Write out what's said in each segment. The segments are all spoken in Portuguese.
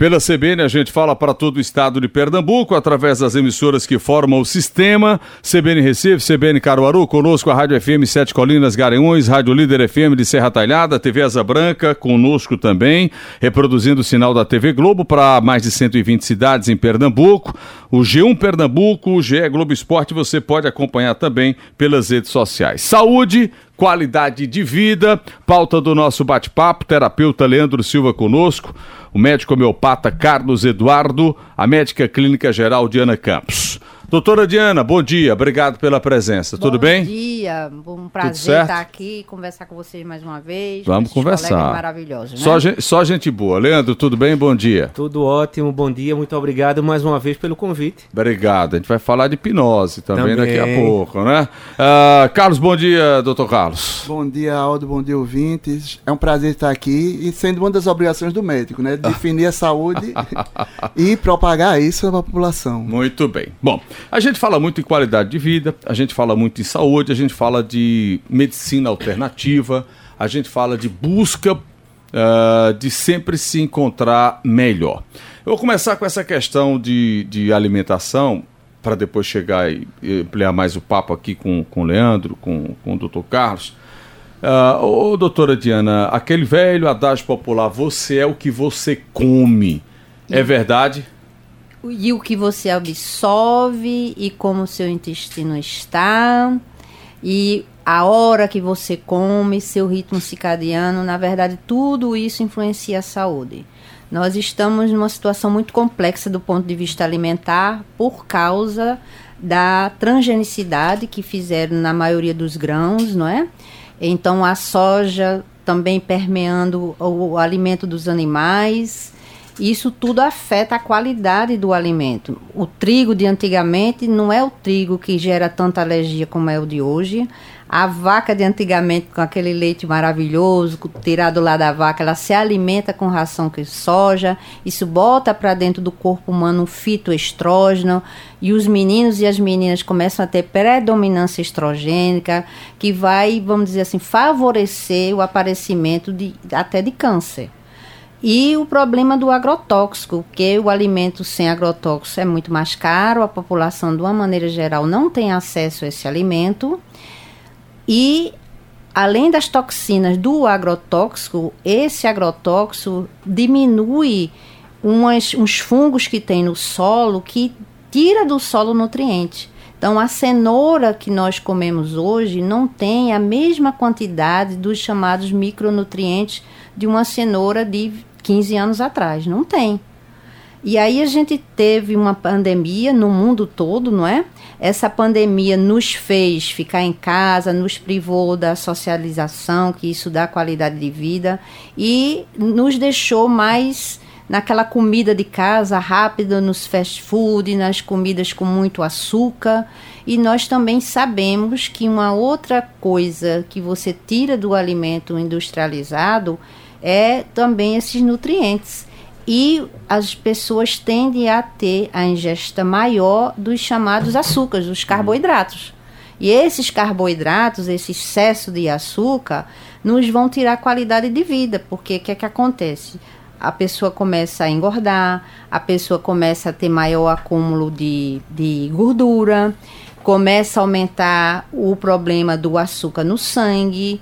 Pela CBN, a gente fala para todo o estado de Pernambuco, através das emissoras que formam o sistema. CBN Recife, CBN Caruaru, conosco a Rádio FM Sete Colinas Garanhuns, Rádio Líder FM de Serra Talhada, TV Asa Branca, conosco também, reproduzindo o sinal da TV Globo para mais de 120 cidades em Pernambuco. O G1 Pernambuco, o GE Globo Esporte, você pode acompanhar também pelas redes sociais. Saúde, qualidade de vida, pauta do nosso bate-papo, terapeuta Leandro Silva conosco o médico homeopata Carlos Eduardo, a médica clínica geral Diana Campos. Doutora Diana, bom dia, obrigado pela presença. Bom Tudo bem? Bom dia, um prazer estar aqui, conversar com vocês mais uma vez. Vamos conversar. Maravilhoso, né? Só, gente, só gente boa. Leandro, tudo bem? Bom dia. Tudo ótimo, bom dia, muito obrigado mais uma vez pelo convite. Obrigado. A gente vai falar de hipnose também, também. daqui a pouco, né? Uh, Carlos, bom dia, doutor Carlos. Bom dia, Aldo, bom dia, ouvintes. É um prazer estar aqui e sendo uma das obrigações do médico, né? Definir a saúde e propagar isso para a população. Muito bem. Bom. A gente fala muito em qualidade de vida, a gente fala muito em saúde, a gente fala de medicina alternativa, a gente fala de busca uh, de sempre se encontrar melhor. Eu vou começar com essa questão de, de alimentação, para depois chegar e, ampliar mais o papo aqui com, com o Leandro, com, com o doutor Carlos. Uh, ô, doutora Diana, aquele velho adágio popular, você é o que você come, é verdade? E o que você absorve e como seu intestino está e a hora que você come, seu ritmo circadiano, na verdade tudo isso influencia a saúde. Nós estamos numa situação muito complexa do ponto de vista alimentar por causa da transgenicidade que fizeram na maioria dos grãos, não é? Então a soja também permeando o alimento dos animais isso tudo afeta a qualidade do alimento. O trigo de antigamente não é o trigo que gera tanta alergia como é o de hoje. A vaca de antigamente, com aquele leite maravilhoso, tirado lá da vaca, ela se alimenta com ração de soja. Isso bota para dentro do corpo humano um fitoestrógeno. E os meninos e as meninas começam a ter predominância estrogênica, que vai, vamos dizer assim, favorecer o aparecimento de, até de câncer. E o problema do agrotóxico, que o alimento sem agrotóxico é muito mais caro, a população, de uma maneira geral, não tem acesso a esse alimento. E, além das toxinas do agrotóxico, esse agrotóxico diminui umas, uns fungos que tem no solo que tira do solo nutriente. Então, a cenoura que nós comemos hoje não tem a mesma quantidade dos chamados micronutrientes de uma cenoura de 15 anos atrás. Não tem. E aí a gente teve uma pandemia no mundo todo, não é? Essa pandemia nos fez ficar em casa, nos privou da socialização, que isso dá qualidade de vida, e nos deixou mais naquela comida de casa rápida, nos fast food, nas comidas com muito açúcar. E nós também sabemos que uma outra coisa que você tira do alimento industrializado é também esses nutrientes. E as pessoas tendem a ter a ingesta maior dos chamados açúcares, dos carboidratos. E esses carboidratos, esse excesso de açúcar, nos vão tirar qualidade de vida, porque o que é que acontece? A pessoa começa a engordar, a pessoa começa a ter maior acúmulo de, de gordura, começa a aumentar o problema do açúcar no sangue,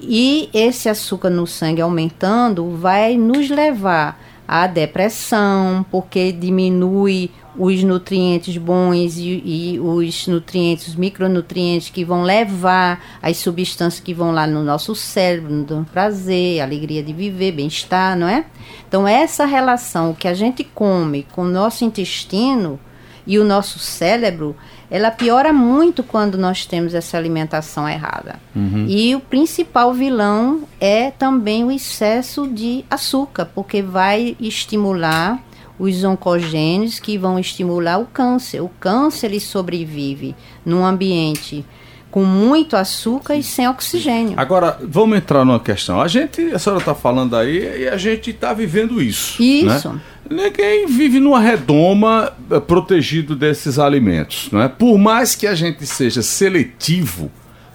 e esse açúcar no sangue aumentando vai nos levar à depressão, porque diminui os nutrientes bons e, e, os nutrientes, os micronutrientes que vão levar as substâncias que vão lá no nosso cérebro, no prazer, alegria de viver, bem-estar, não é? Então, essa relação que a gente come com o nosso intestino e o nosso cérebro ela piora muito quando nós temos essa alimentação errada. Uhum. E o principal vilão é também o excesso de açúcar, porque vai estimular os oncogênios que vão estimular o câncer. O câncer ele sobrevive num ambiente com muito açúcar e sem oxigênio. Agora, vamos entrar numa questão. A gente, a senhora está falando aí, e a gente está vivendo isso. Isso. Né? Ninguém vive numa redoma eh, protegido desses alimentos. Não é? Por mais que a gente seja seletivo,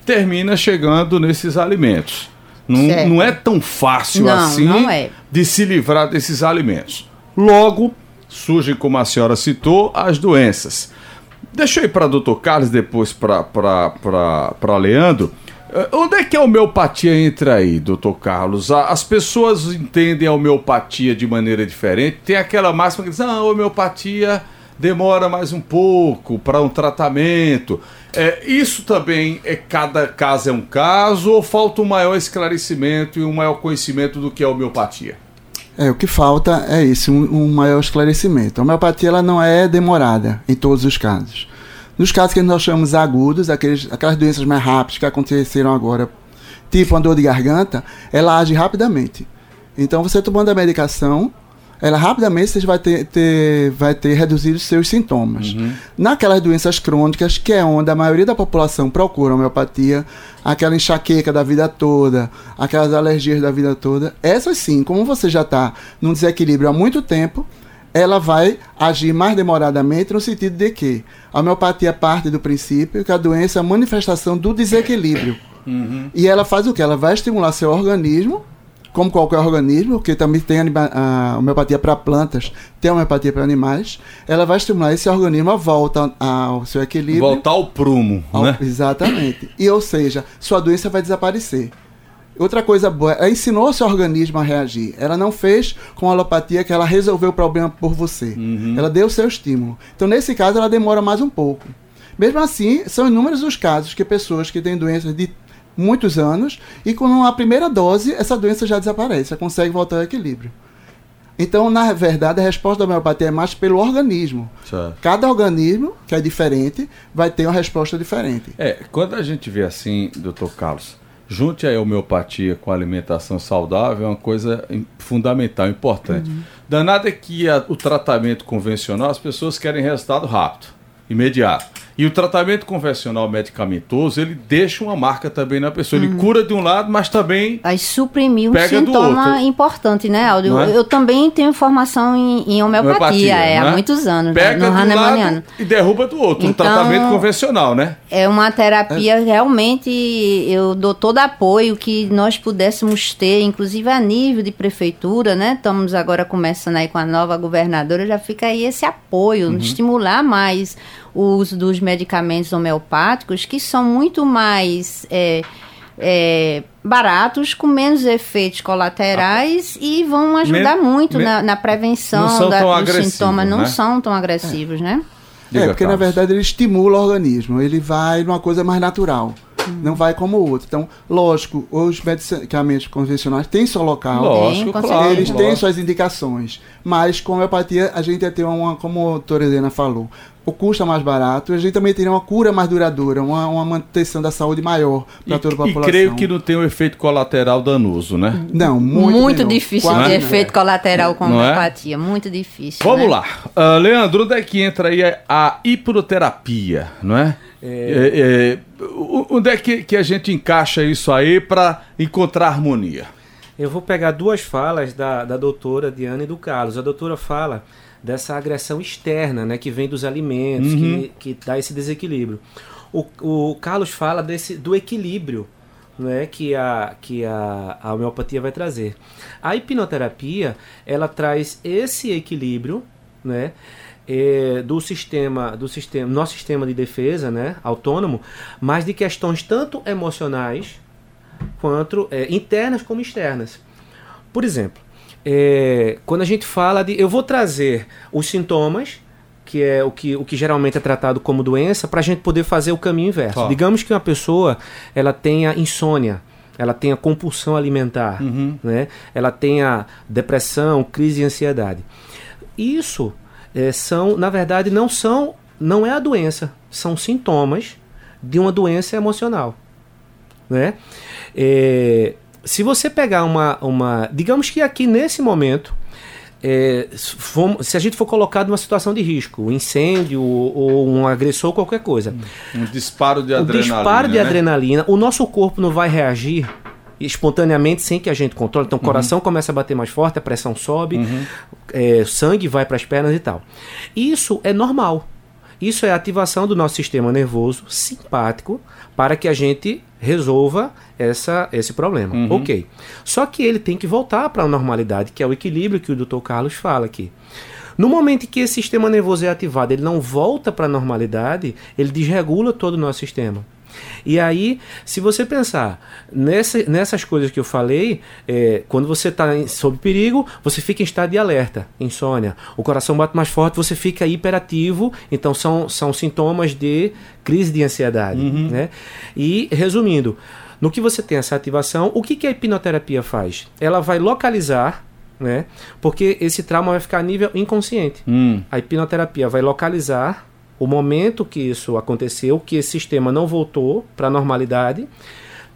termina chegando nesses alimentos. Não, não é tão fácil não, assim não é. de se livrar desses alimentos. Logo, surgem, como a senhora citou, as doenças. Deixa eu ir para doutor Carlos, depois para Leandro. Uh, onde é que a homeopatia entra aí, doutor Carlos? As pessoas entendem a homeopatia de maneira diferente. Tem aquela máxima que diz: ah, a homeopatia demora mais um pouco para um tratamento. É, isso também é cada caso é um caso ou falta um maior esclarecimento e um maior conhecimento do que é a homeopatia? É, o que falta é isso, um, um maior esclarecimento. A homeopatia ela não é demorada em todos os casos. Nos casos que nós chamamos agudos, aqueles, aquelas doenças mais rápidas que aconteceram agora, tipo uma dor de garganta, ela age rapidamente. Então, você tomando a medicação, ela rapidamente você vai ter, ter, vai ter reduzido os seus sintomas. Uhum. Naquelas doenças crônicas, que é onde a maioria da população procura homeopatia, aquela enxaqueca da vida toda, aquelas alergias da vida toda, essas sim, como você já está num desequilíbrio há muito tempo, ela vai agir mais demoradamente no sentido de que a homeopatia parte do princípio que a doença é a manifestação do desequilíbrio. Uhum. E ela faz o que? Ela vai estimular seu organismo, como qualquer organismo, porque também tem a homeopatia para plantas, tem a homeopatia para animais, ela vai estimular esse organismo a volta ao seu equilíbrio. Voltar ao prumo, ao, né? Exatamente. E, ou seja, sua doença vai desaparecer. Outra coisa boa, ela ensinou seu organismo a reagir. Ela não fez com a alopatia que ela resolveu o problema por você. Uhum. Ela deu o seu estímulo. Então, nesse caso, ela demora mais um pouco. Mesmo assim, são inúmeros os casos que pessoas que têm doenças de muitos anos e com a primeira dose, essa doença já desaparece, já consegue voltar ao equilíbrio. Então, na verdade, a resposta da homeopatia é mais pelo organismo. Certo. Cada organismo, que é diferente, vai ter uma resposta diferente. É, quando a gente vê assim, doutor Carlos, junte a homeopatia com a alimentação saudável é uma coisa fundamental, importante. Uhum. Danado é que a, o tratamento convencional, as pessoas querem resultado rápido, imediato. E o tratamento convencional medicamentoso, ele deixa uma marca também na pessoa. Ele uhum. cura de um lado, mas também. Vai suprimir um sintoma importante, né, Aldo? É? Eu também tenho formação em, em homeopatia, homeopatia é, há é? muitos anos. Pega né, no do lado e derruba do outro. Então, um tratamento convencional, né? É uma terapia é. realmente. Eu dou todo apoio que nós pudéssemos ter, inclusive a nível de prefeitura, né? Estamos agora começando aí com a nova governadora, já fica aí esse apoio, uhum. estimular mais o uso dos medicamentos homeopáticos, que são muito mais é, é, baratos, com menos efeitos colaterais ah, e vão ajudar me, muito me, na, na, prevenção da, dos sintomas. Né? Não são tão agressivos, é. né? É, porque na verdade ele estimula o organismo, ele vai numa coisa mais natural não vai como o outro. Então, lógico, os medicamentos convencionais têm seu local, lógico, claro, eles têm suas indicações, mas com a homeopatia a gente ia ter uma, como a doutora Helena falou, o custo é mais barato, a gente também teria uma cura mais duradoura, uma, uma manutenção da saúde maior para toda a população. E creio que não tem um efeito colateral danoso, né? Não, muito Muito difícil de efeito colateral com não é? homeopatia, é? muito difícil. Vamos né? lá. Uh, Leandro, onde é que entra aí a hipnoterapia, não é? É... é, é onde é que, que a gente encaixa isso aí para encontrar harmonia? Eu vou pegar duas falas da, da doutora Diana e do Carlos. A doutora fala dessa agressão externa, né, que vem dos alimentos, uhum. que, que dá esse desequilíbrio. O, o Carlos fala desse, do equilíbrio né, que, a, que a, a homeopatia vai trazer. A hipnoterapia, ela traz esse equilíbrio, né, é, do sistema, do sistema, nosso sistema de defesa, né, autônomo, mas de questões tanto emocionais quanto é, internas como externas. Por exemplo, é, quando a gente fala de. Eu vou trazer os sintomas, que é o que, o que geralmente é tratado como doença, para a gente poder fazer o caminho inverso. Digamos que uma pessoa ela tenha insônia, ela tenha compulsão alimentar, uhum. né? ela tenha depressão, crise e ansiedade. Isso é, são, na verdade, não são, não é a doença, são sintomas de uma doença emocional, né? É, se você pegar uma, uma. Digamos que aqui nesse momento. É, se a gente for colocado numa situação de risco, um incêndio ou, um agressor, qualquer coisa. Um disparo de adrenalina. Um disparo de né? adrenalina, o nosso corpo não vai reagir espontaneamente sem que a gente controle. Então o coração uhum. começa a bater mais forte, a pressão sobe, uhum. É, sangue vai para as pernas e tal. Isso é normal. Isso é a ativação do nosso sistema nervoso simpático para que a gente resolva essa, esse problema. Uhum. Ok. Só que ele tem que voltar para a normalidade, que é o equilíbrio que o Dr. Carlos fala aqui. No momento em que esse sistema nervoso é ativado, ele não volta para a normalidade, ele desregula todo o nosso sistema. E aí, se você pensar nessa, nessas coisas que eu falei, é, quando você está sob perigo, você fica em estado de alerta, insônia. O coração bate mais forte, você fica hiperativo. Então, são, são sintomas de crise de ansiedade. Uhum. Né? E, resumindo, no que você tem essa ativação, o que, que a hipnoterapia faz? Ela vai localizar né? Porque esse trauma vai ficar a nível inconsciente. Hum. A hipnoterapia vai localizar o momento que isso aconteceu, que esse sistema não voltou para a normalidade,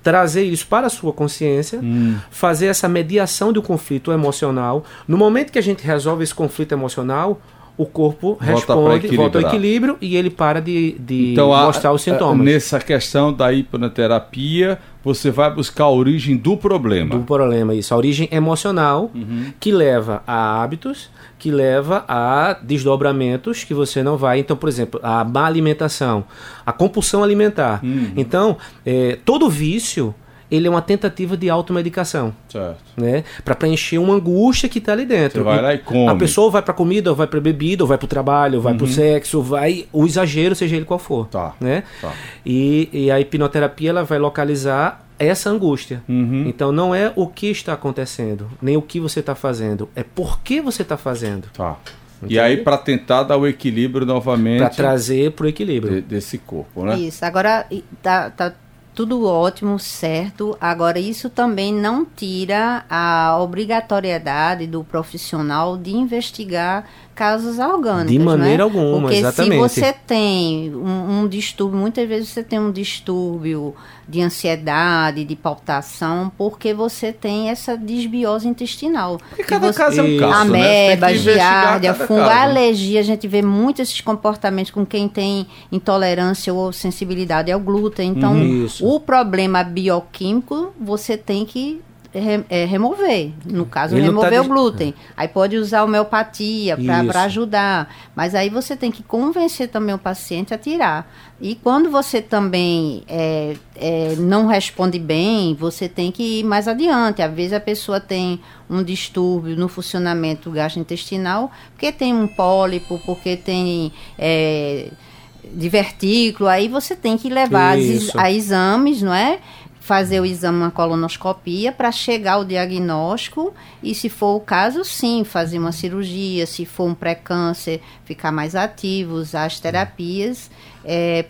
trazer isso para a sua consciência, Hum. fazer essa mediação do conflito emocional. No momento que a gente resolve esse conflito emocional, o corpo Volta responde, volta ao equilíbrio e ele para de, de Então, a- mostrar os a- sintomas. nessa questão da hipnoterapia, você vai buscar a origem do problema. do problema, isso. A origem emocional Uhum. que leva a hábitos, que leva a desdobramentos que você não vai. Então, por exemplo, a má alimentação, a compulsão alimentar. Uhum. Então, é, todo vício ele é uma tentativa de automedicação, Certo. né? Para preencher uma angústia que está ali dentro. Você vai lá e come. A pessoa vai para comida, ou vai para bebida, ou vai para o trabalho, ou vai para o sexo, vai o exagero, seja ele qual for, Uhum. Tá. né? Tá. E, e a hipnoterapia ela vai localizar essa angústia. Uhum. Então não é o que está acontecendo, nem o que você está fazendo, é por que você está fazendo. Tá. E Entende? aí, para tentar dar o equilíbrio novamente Para trazer para o equilíbrio. de- desse corpo, né? Isso, agora e- tá, tá tudo ótimo, certo. Agora, isso também não tira a obrigatoriedade do profissional de investigar causas orgânicas. De maneira não é? alguma, Porque exatamente. se você tem um, um distúrbio, muitas vezes você tem um distúrbio de ansiedade, de palpitação, porque você tem essa desbiose intestinal. Porque E cada você- caso é um caso, né? Ameba, investigar giardia, fungo, caso, né? alergia, a gente vê muito esses comportamentos com quem tem intolerância ou sensibilidade ao glúten. Então, Uhum. Isso. o problema bioquímico você tem que re- é, remover. No caso, Ele tá remover o des- glúten. Aí pode usar homeopatia para ajudar. Mas aí você tem que convencer também o paciente a tirar. E quando você também é, é, não responde bem, você tem que ir mais adiante. Às vezes a pessoa tem um distúrbio no funcionamento gastrointestinal, porque tem um pólipo, porque tem é, divertículo, aí você tem que levar Isso. a exames, não é? Fazer o exame, uma colonoscopia, para chegar ao diagnóstico e, se for o caso, sim, fazer uma cirurgia. Se for um pré-câncer, ficar mais ativo, usar as terapias,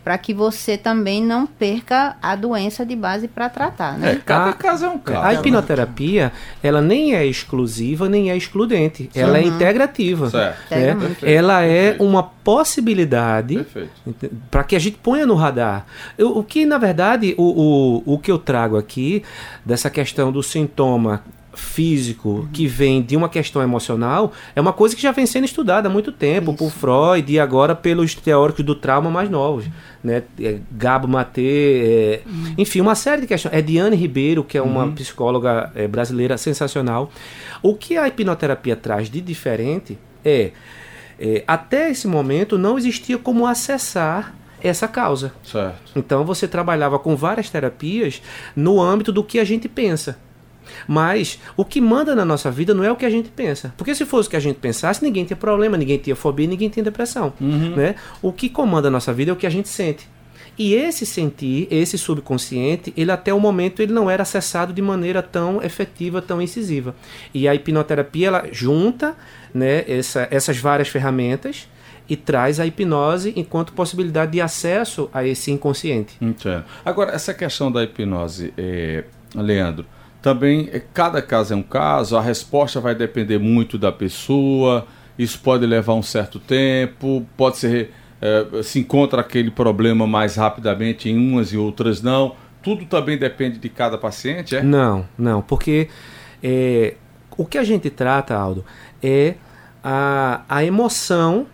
para que você também não perca a doença de base para tratar, né? É, cada A- caso é um caso. A hipnoterapia, ela nem é exclusiva, nem é excludente. Ela é integrativa. Certo. né? Muito. Ela é Perfeito. uma possibilidade para que a gente ponha no radar. Eu- o que, na verdade, o, o, o que eu trago aqui, dessa questão do sintoma físico que vem de uma questão emocional, é uma coisa que já vem sendo estudada há muito tempo por Freud e agora pelos teóricos do trauma mais novos, né? É, Gabo Matê, é, enfim, uma série de questões. É Diane Ribeiro, que é uma psicóloga é, brasileira sensacional. O que a hipnoterapia traz de diferente é é, até esse momento não existia como acessar essa causa. Certo. Então você trabalhava com várias terapias no âmbito do que a gente pensa. Mas o que manda na nossa vida não é o que a gente pensa. Porque se fosse o que a gente pensasse, ninguém tinha problema, ninguém tinha fobia, ninguém tinha depressão. Né? O que comanda a nossa vida é o que a gente sente. E esse sentir, esse subconsciente, ele até o momento ele não era acessado de maneira tão efetiva, tão incisiva. E a hipnoterapia ela junta né, essa- essas várias ferramentas e traz a hipnose enquanto possibilidade de acesso a esse inconsciente. Entendo. Agora, essa questão da hipnose, é, Leandro, também é, cada caso é um caso, a resposta vai depender muito da pessoa, isso pode levar um certo tempo, pode ser. é, se encontra aquele problema mais rapidamente em umas e outras não. Tudo também depende de cada paciente, é? Não, não, porque é, o que a gente trata, Aldo, é a, a emoção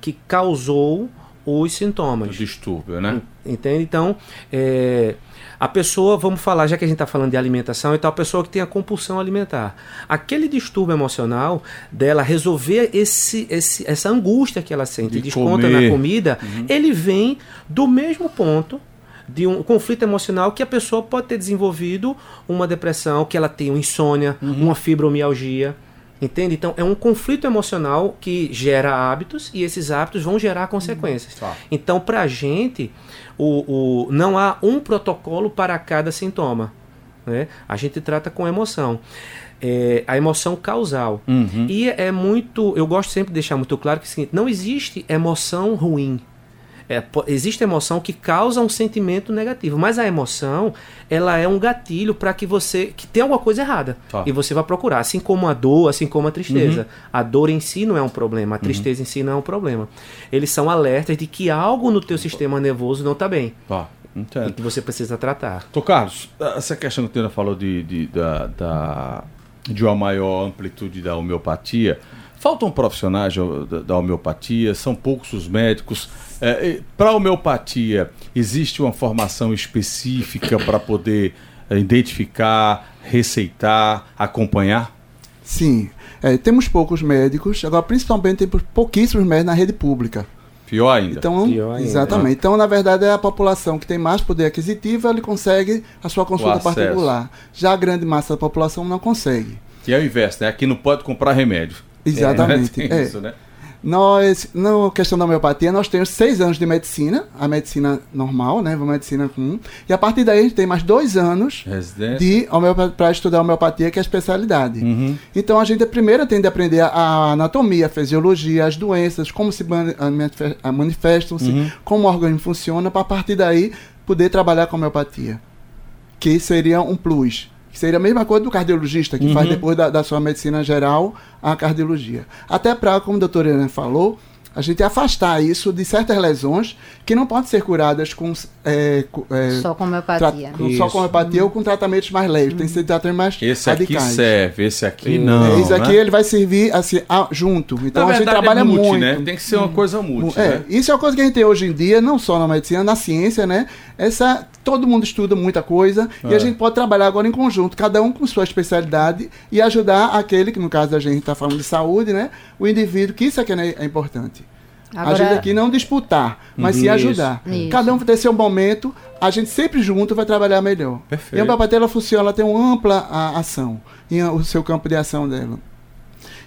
que causou os O sintomas. distúrbio, né? Entende? Então, é, a pessoa, vamos falar, já que a gente está falando de alimentação, então a pessoa que tem a compulsão alimentar. Aquele distúrbio emocional dela resolver esse, esse, essa angústia que ela sente De e desconta comer. na comida, ele vem do mesmo ponto de um conflito emocional que a pessoa pode ter desenvolvido uma depressão, que ela tem uma insônia, Uhum. uma fibromialgia. Entende? Então é um conflito emocional que gera hábitos e esses hábitos vão gerar consequências. Tá. Então, para a gente, o, o- não há um protocolo para cada sintoma. Né? A gente trata com emoção. É, a emoção causal. Uhum. E é muito. Eu gosto sempre de deixar muito claro que é seguinte: não existe emoção ruim. É, existe emoção que causa um sentimento negativo, mas a emoção ela é um gatilho para que você que tem alguma coisa errada Tá. e você vai procurar, assim como a dor, assim como a tristeza. A dor em si não é um problema, a tristeza em si não é um problema. Eles são alertas de que algo no teu sistema nervoso não está bem e Entendo. que você precisa tratar. Tô Carlos, essa questão que o Tena falou de, de, da, da- de uma maior amplitude da homeopatia, faltam profissionais da, homeopatia, são poucos os médicos. para a homeopatia, existe uma formação específica para poder eh, identificar, receitar, acompanhar? Sim. É, temos poucos médicos, agora principalmente temos pouquíssimos médicos na rede pública. Pior ainda. Então, Pior ainda. exatamente. Então, na verdade, é a população que tem mais poder aquisitivo, ele consegue a sua consulta particular. Já a grande massa da população não consegue. E é o inverso, né? Aqui não pode comprar remédio. Exatamente. É, tem É. isso, né? Nós, na questão da homeopatia, nós temos seis anos de medicina, a medicina normal, né? A medicina comum. E a partir daí a gente tem mais dois anos Residência. de para estudar homeopatia, que é a especialidade. Uhum. Então a gente primeiro tem de aprender a, anatomia, a fisiologia, as doenças, como se manifestam-se, Uhum. como o organismo funciona, para a partir daí poder trabalhar com a homeopatia. Que seria um plus. Que seria a mesma coisa do cardiologista, que faz Uhum. depois da, da sua medicina geral a cardiologia. Até para, como a doutora Helena falou, a gente afastar isso de certas lesões que não podem ser curadas com. é, é, Só com homeopatia. com- só com homeopatia ou com tratamentos mais leves. Tem que ser tratamentos mais Esse aqui radicais. serve, esse aqui É, não. É, isso aqui né? ele vai servir assim, a- junto. Então Na a gente verdade, trabalha é multi, muito. né? Tem que ser uma coisa multi, É, né? isso é uma coisa que a gente tem hoje em dia, não só na medicina, na ciência, né? Essa, todo mundo estuda muita coisa e É. a gente pode trabalhar agora em conjunto, cada um com sua especialidade e ajudar aquele que, no caso da gente está falando de saúde, né? O indivíduo, que isso aqui né, é importante. Agora- a gente aqui não disputar, mas se Isso. ajudar. Isso. Cada um vai ter seu momento, a gente sempre junto vai trabalhar melhor. Perfeito. E a ela funciona, ela tem uma ampla a, ação, em a- o seu campo de ação dela.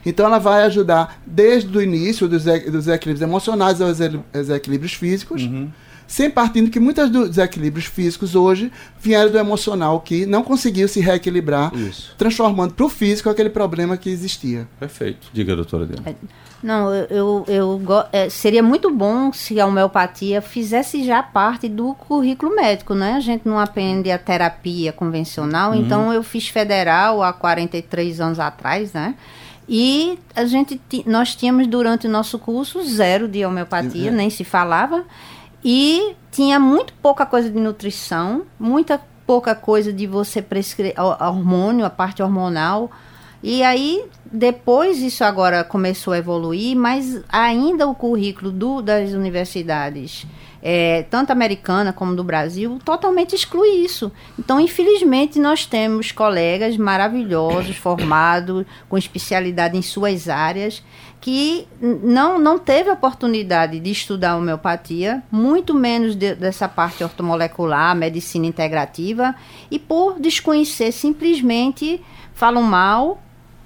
Então ela vai ajudar desde o início dos, dos equilíbrios emocionais aos aos equilíbrios físicos, Uhum. Sem partindo que muitos dos desequilíbrios físicos hoje vieram do emocional que não conseguiu se reequilibrar, Isso. transformando para o físico aquele problema que existia. Perfeito. Diga, doutora Diana. Não, eu, eu, é, seria muito bom se a homeopatia fizesse já parte do currículo médico, né? A gente não aprende a terapia convencional, então eu fiz federal há 43 anos atrás, né? E a gente, nós tínhamos durante o nosso curso zero de homeopatia, nem se falava, e tinha muito pouca coisa de nutrição, muita pouca coisa de você prescrever hormônio, a parte hormonal. E aí, depois isso agora começou a evoluir, mas ainda o currículo do- das universidades, é, tanto americana como do Brasil, totalmente exclui isso. Então, infelizmente, nós temos colegas maravilhosos, formados, com especialidade em suas áreas, que não, não teve oportunidade de estudar homeopatia, muito menos de- dessa parte ortomolecular, medicina integrativa, e por desconhecer simplesmente falam mal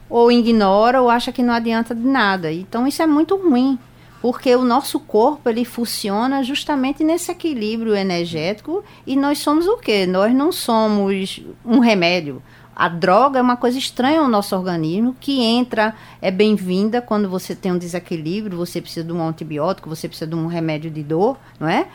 ou ignora ou acha que não adianta de nada. Então isso é muito ruim, porque o nosso corpo ele funciona justamente nesse equilíbrio energético e nós somos o quê? Nós não somos um remédio. A droga é uma coisa estranha ao nosso organismo que entra, é bem-vinda quando você tem um desequilíbrio, você precisa de um antibiótico, você precisa de um remédio de dor, não é?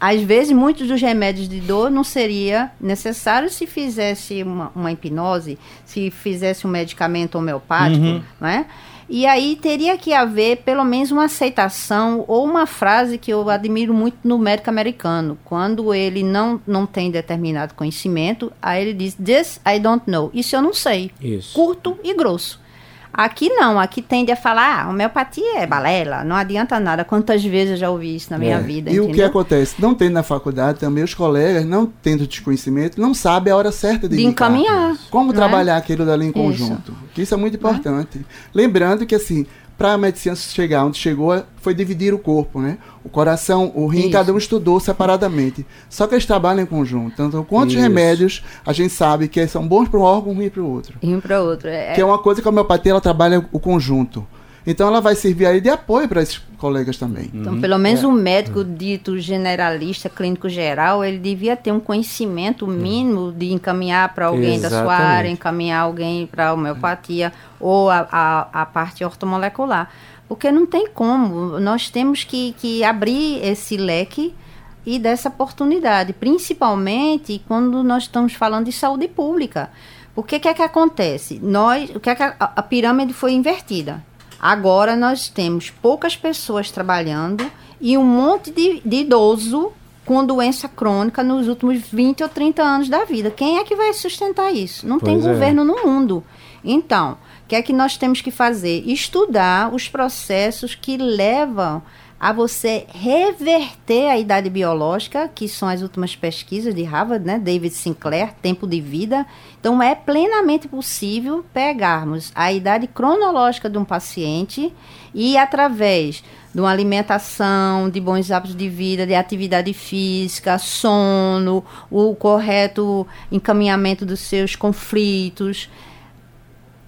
Às vezes, muitos dos remédios de dor não seria necessário se fizesse uma, uma hipnose, se fizesse um medicamento homeopático, não é? E aí teria que haver pelo menos uma aceitação ou uma frase que eu admiro muito no médico americano. Quando ele não, não tem determinado conhecimento, aí ele diz, this I don't know. Isso eu não sei. Isso. Curto e grosso. Aqui não, aqui tende a falar, ah, homeopatia é balela, não adianta nada. Quantas vezes eu já ouvi isso na minha É. vida, E o que entendeu? acontece? Não tendo na faculdade também, os colegas, não tendo desconhecimento, não sabem a hora certa de, De encaminhar, Como é? trabalhar aquilo dali em Isso. conjunto. Que isso é muito importante. Lembrando que, assim, para a medicina chegar onde chegou foi dividir o corpo, né? O coração, o rim, Isso. cada um estudou separadamente. Só que eles trabalham em conjunto. Então, quantos Isso. remédios a gente sabe que são bons para um órgão e ruim para o outro? Um para outro. É, Que é uma coisa que a homeopatia ela trabalha o conjunto. Então ela vai servir aí de apoio para esses colegas também. Então, pelo menos um médico dito generalista, clínico geral, ele devia ter um conhecimento mínimo de encaminhar para alguém da sua Exatamente. área, encaminhar alguém para a homeopatia ou a, a, a parte ortomolecular. Porque não tem como. Nós temos que, que abrir esse leque e dessa oportunidade, principalmente quando nós estamos falando de saúde pública. Porque que é que acontece? Nós, o que é que a, a pirâmide foi invertida? Agora nós temos poucas pessoas trabalhando e um monte de, de idoso com doença crônica nos últimos 20 ou 30 anos da vida. Quem é que vai sustentar isso? Não tem Pois é. governo no mundo. Então, o que é que nós temos que fazer? Estudar os processos que levam a você reverter a idade biológica, que são as últimas pesquisas de Harvard, né? David Sinclair, tempo de vida. Então, é plenamente possível pegarmos a idade cronológica de um paciente e, através de uma alimentação, de bons hábitos de vida, de atividade física, sono, o correto encaminhamento dos seus conflitos,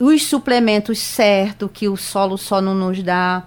os suplementos certos que o solo só não nos dá,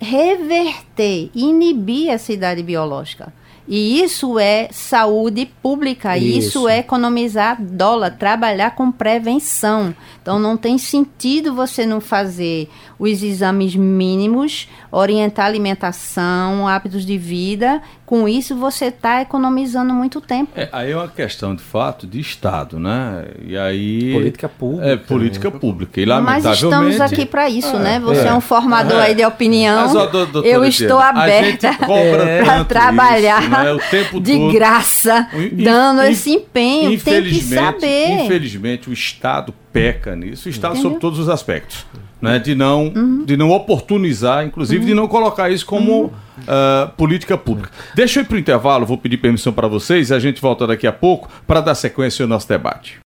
reverter, inibir essa idade biológica. E isso é saúde pública, Isso. isso é economizar dólar, trabalhar com prevenção. Então não tem sentido você não fazer os exames mínimos, orientar a alimentação, hábitos de vida. Com isso você está economizando muito tempo. É, aí é uma questão de fato de Estado, né? E aí. Política pública. É, política pública. E Mas lamentavelmente. estamos aqui para isso, É, né? Você é, é. um formador É. aí de opinião. Mas, ó, doutora eu Diana, estou A aberta É. para trabalhar isso, né? o tempo de todo. graça, dando in- esse empenho. Tem que Infelizmente, saber. infelizmente, o Estado peca nisso. O Estado Entendeu? sobre todos os aspectos. Né? De, não, Uhum. de não oportunizar, inclusive de não colocar isso como ah, política pública. Deixa eu ir para o intervalo, vou pedir permissão para vocês e a gente volta daqui a pouco para dar sequência ao nosso debate.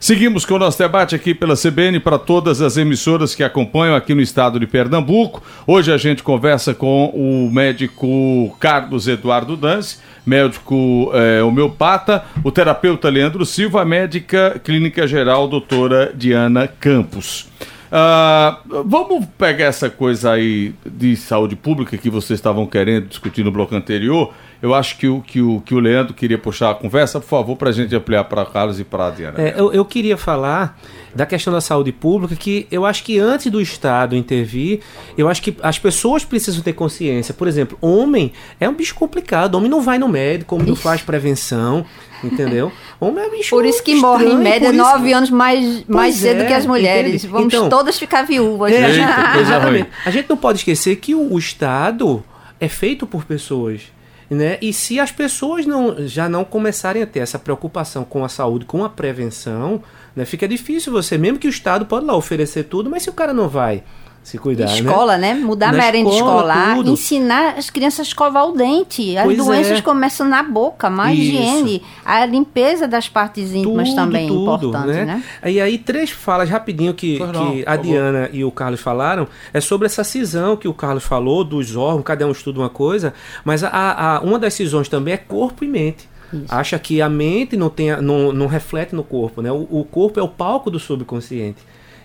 Seguimos com o nosso debate aqui pela CBN para todas as emissoras que acompanham aqui no estado de Pernambuco. Hoje a gente conversa com o médico Carlos Eduardo Dance, médico eh, homeopata, o terapeuta Leandro Silva, a médica clínica geral doutora Diana Campos. Ah, vamos pegar essa coisa aí de saúde pública que vocês estavam querendo discutir no bloco anterior. Eu acho que o, que o, que o Leandro queria puxar a conversa, por favor, para a gente ampliar para Carlos e para a Diana. É, eu, eu queria falar da questão da saúde pública, que eu acho que antes do Estado intervir, eu acho que as pessoas precisam ter consciência. Por exemplo, homem é um bicho complicado. Homem não vai no médico, homem não faz prevenção, entendeu? Homem é bicho Por isso que morre em estranho, média por isso nove que- anos mais, mais Pois cedo é, que as mulheres. entende? Vamos Então- todas ficar viúvas. É, Eita, coisa exatamente. ruim. A gente não pode esquecer que o, o Estado é feito por pessoas. Né? E se as pessoas não, já não começarem a ter essa preocupação com a saúde, com a prevenção, né? fica difícil você, mesmo que o Estado pode lá oferecer tudo, mas se o cara não vai se cuidar, né? Escola, né? Mudar a Na merenda escola, escolar, tudo. ensinar as crianças a escovar o dente. As Pois doenças é. começam na boca, mais Isso. higiene, a limpeza das partes íntimas também é importante, né? E aí, três falas rapidinho que, não, que a favor. Diana e o Carlos falaram é sobre essa cisão que o Carlos falou dos órgãos, cada um estuda uma coisa, mas a, a- uma das cisões também é corpo e mente. Isso. Acha que a mente não, tem, a- não, não reflete no corpo, né? O, o corpo é o palco do subconsciente.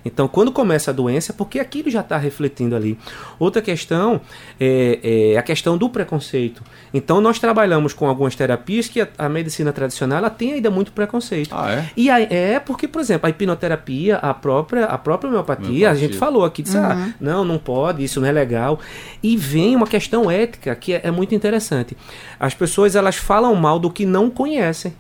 Então, quando começa a doença, é porque aquilo já está refletindo ali. Outra questão é, é a questão do preconceito. Então, nós trabalhamos com algumas terapias que a, a medicina tradicional ela tem ainda muito preconceito. Ah, é? E aí, é porque, por exemplo, a hipnoterapia, a própria, a própria homeopatia, Homeopatia. a gente falou aqui, disse, ah, não, não pode, isso não é legal. E vem uma questão ética que é, é muito interessante. As pessoas, elas falam mal do que não conhecem.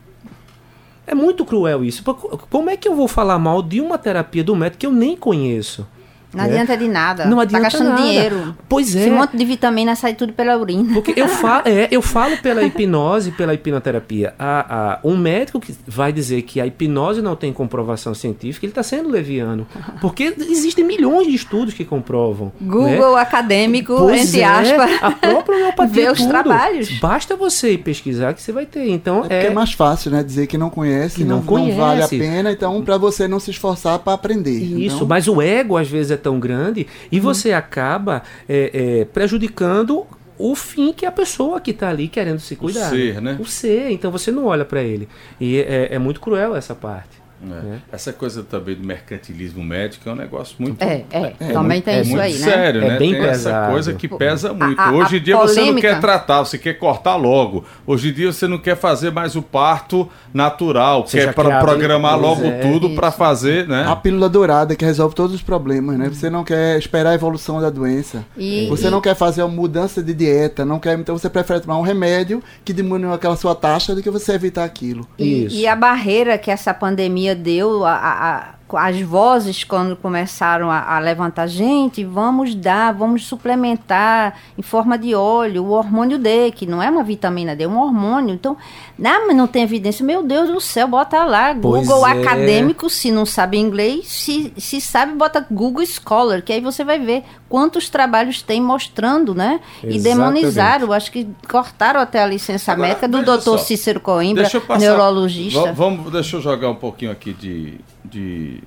É muito cruel isso. Como é que eu vou falar mal de uma terapia do médico que eu nem conheço? Não né? adianta de nada. Não tá adianta gastando nada. dinheiro. Pois é. Esse monte de vitamina sai tudo pela urina. Porque eu falo, é, eu falo pela hipnose, pela hipnoterapia. A, a, um médico que vai dizer que a hipnose não tem comprovação científica, ele está sendo leviano. Porque existem milhões de estudos que comprovam. né? Google acadêmico, Pois entre é, aspas. A própria homeopatia. Vê os tudo. trabalhos. Basta você ir pesquisar que você vai ter. Então, É porque é, é mais fácil, né? Dizer que não conhece, Que não, não não vale a conhece. pena, então para você não se esforçar para aprender. Isso, Então, mas o ego às vezes é tão grande e você acaba é, é, prejudicando o fim que a pessoa que está ali querendo se cuidar. O ser, né? O ser, então você não olha para ele. E é, é muito cruel essa parte. É. né? Essa coisa também do mercantilismo médico é um negócio muito. É, é, também tem é isso muito aí, né? sério, É né? bem Tem essa pesado. coisa que pesa muito. a- Hoje em a dia você não polêmica- quer tratar, você quer cortar logo. Hoje em dia você não quer fazer mais o parto natural, Você quer quer programar logo é, tudo para isso. fazer, né? A pílula dourada que resolve todos os problemas, né? Você não quer esperar a evolução da doença. E- você e- não quer fazer uma mudança de dieta, não quer, então você prefere tomar um remédio que diminui aquela sua taxa do que você evitar aquilo. E, Isso. e a barreira que essa pandemia deu, a- a- a- as vozes quando começaram a, a levantar, gente, vamos dar, vamos suplementar em forma de óleo o hormônio D, que não é uma vitamina D, é um hormônio. Então, não, mas não tem evidência. Meu Deus do céu, bota lá, Pois Google é. acadêmico, se não sabe inglês, se, se sabe, bota Google Scholar, que aí você vai ver quantos trabalhos tem mostrando, né? E Exatamente. demonizaram, acho que cortaram até a licença Agora, médica do doutor só. Cícero Coimbra, Deixa eu passar- neurologista. Va- Vamos, deixa eu jogar um pouquinho aqui de, de,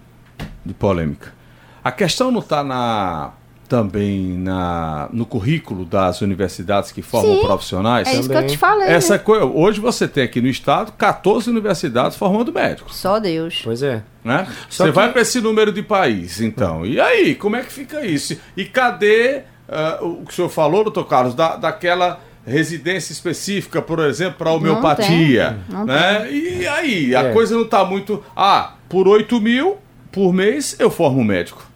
de polêmica. A questão não está na também na, no currículo das universidades que formam Sim, profissionais. É isso que eu também. te falei. Essa né? coisa, hoje você tem aqui no estado 14 universidades formando médicos, Só Deus. Pois é. né? Só Você que- vai para esse número de país, então. E aí, como é que fica isso? E cadê ah, o que o senhor falou, doutor Carlos, da, daquela residência específica, por exemplo, para homeopatia, tem, não né? E aí, a É. coisa não está muito... Ah, por 8 mil por mês eu formo um médico.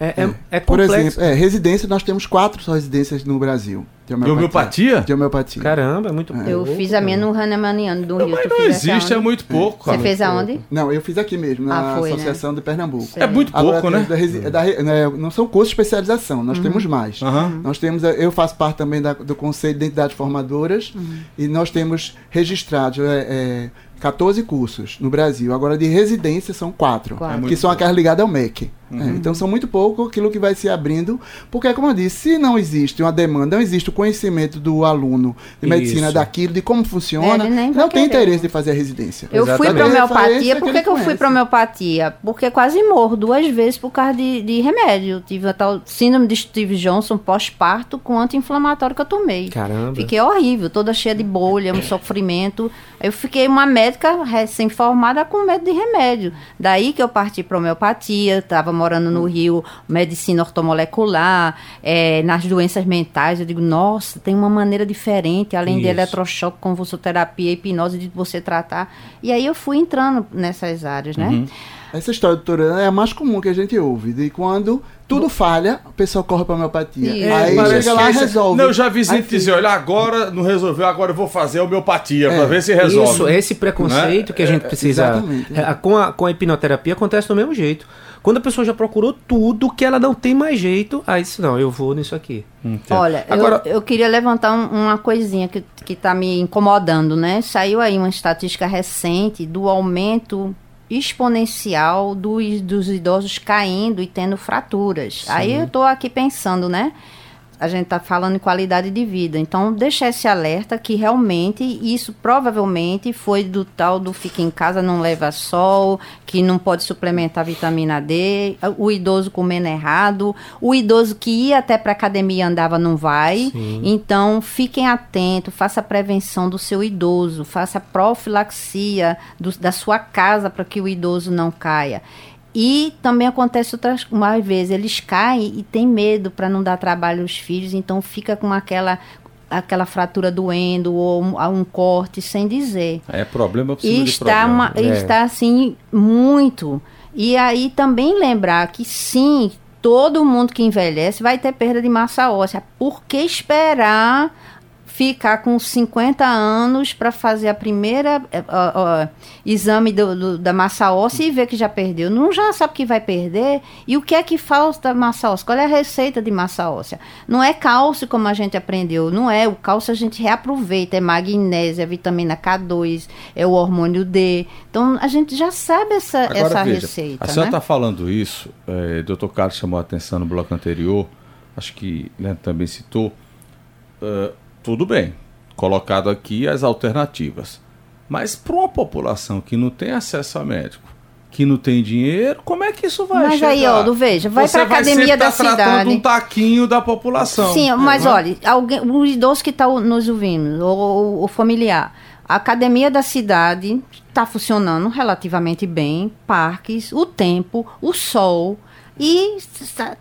É, é, é Por complexo. exemplo, é, residência, nós temos quatro só residências no Brasil. De De homeopatia? De homeopatia. Caramba, é muito Eu pouco, fiz a minha no Hahnemaniano do Rio. Mas não existe, é muito pouco. Você fez aonde? Não, eu fiz aqui mesmo, na Ah, foi, né? Associação de Pernambuco. Sei. É muito Agora, pouco, né? da resi- é da re- né, não são cursos de especialização, nós temos mais. Aham. Nós temos, a- eu faço parte também da- do Conselho de Identidades Formadoras e nós temos registrados é, é, 14 cursos no Brasil. Agora de residência são quatro, Quatro. É que são aquelas ligadas ao MEC. Uhum. É, então são muito pouco aquilo que vai se abrindo, porque como eu disse, se não existe uma demanda, não existe o conhecimento do aluno de medicina Isso. daquilo, de como funciona, não tem querer. interesse de fazer a residência. Eu fui Exatamente. para homeopatia. Por que que, eu fui para homeopatia? Porque quase morro duas vezes por causa de, de remédio. Eu tive a tal síndrome de Steve Johnson pós-parto com anti-inflamatório que eu tomei. Caramba. Fiquei horrível, toda cheia de bolha, um sofrimento. Eu fiquei uma médica recém-formada com medo de remédio. Daí que eu parti para homeopatia, estava morando no Rio, medicina ortomolecular, eh, nas doenças mentais. Eu digo, nossa, tem uma maneira diferente, além de Isso. eletrochoque, convulsoterapia, hipnose, de você tratar. E aí eu fui entrando nessas áreas, né? Essa história, doutora, é a mais comum que a gente ouve, de quando tudo falha, a pessoa corre para homeopatia. Isso. Aí Parece chega lá e resolve. Não, eu já vi gente dizer, olha, agora não resolveu, agora eu vou fazer homeopatia É. para ver se resolve. Isso, esse preconceito Né? que a gente É, precisa. exatamente. É, com, a, com a hipnoterapia acontece do mesmo jeito. Quando a pessoa já procurou tudo, que ela não tem mais jeito, aí disse, não, eu vou nisso aqui. Entendo. Olha, agora, eu, eu queria levantar um- uma coisinha que, que tá me incomodando, né? Saiu aí uma estatística recente do aumento exponencial dos, dos idosos caindo e tendo fraturas. Aí eu tô aqui pensando, né? A gente tá falando em qualidade de vida. Então, deixa esse alerta que realmente isso provavelmente foi do tal do fica em casa, não leva sol, que não pode suplementar vitamina D, o idoso comendo errado, o idoso que ia até para academia e andava não vai. Então, fiquem atentos, faça a prevenção do seu idoso, faça a profilaxia do- da sua casa para que o idoso não caia. E também acontece outras mais vezes, eles caem e tem medo para não dar trabalho aos filhos, então fica com aquela aquela fratura doendo ou um, um corte sem dizer. é problema por cima E está, problema. uma, É. está assim muito. E aí também lembrar que sim, todo mundo que envelhece vai ter perda de massa óssea. Por que esperar ficar com 50 anos para fazer a primeira ó, ó, exame do- do- da massa óssea e ver que já perdeu? Não já sabe que vai perder? E o que é que falta massa óssea? Qual é a receita de massa óssea? Não é cálcio como a gente aprendeu, não é. O cálcio a gente reaproveita, é magnésio, é vitamina K2, é o hormônio D. Então a gente já sabe essa, Agora, essa veja, receita. A senhora né? está falando isso, é, doutor Carlos chamou a atenção no bloco anterior, acho que Leandro também citou. é, tudo bem, colocado aqui as alternativas. Mas para uma população que não tem acesso a médico, que não tem dinheiro, como é que isso vai Mas chegar? aí, Aldo, veja, vai Você pra academia sempre da tá tratando cidade. um taquinho da população. Sim, mas Né? olha, alguém, o idoso que está nos ouvindo, ou o familiar, a academia da cidade está funcionando relativamente bem, parques, o tempo, o sol e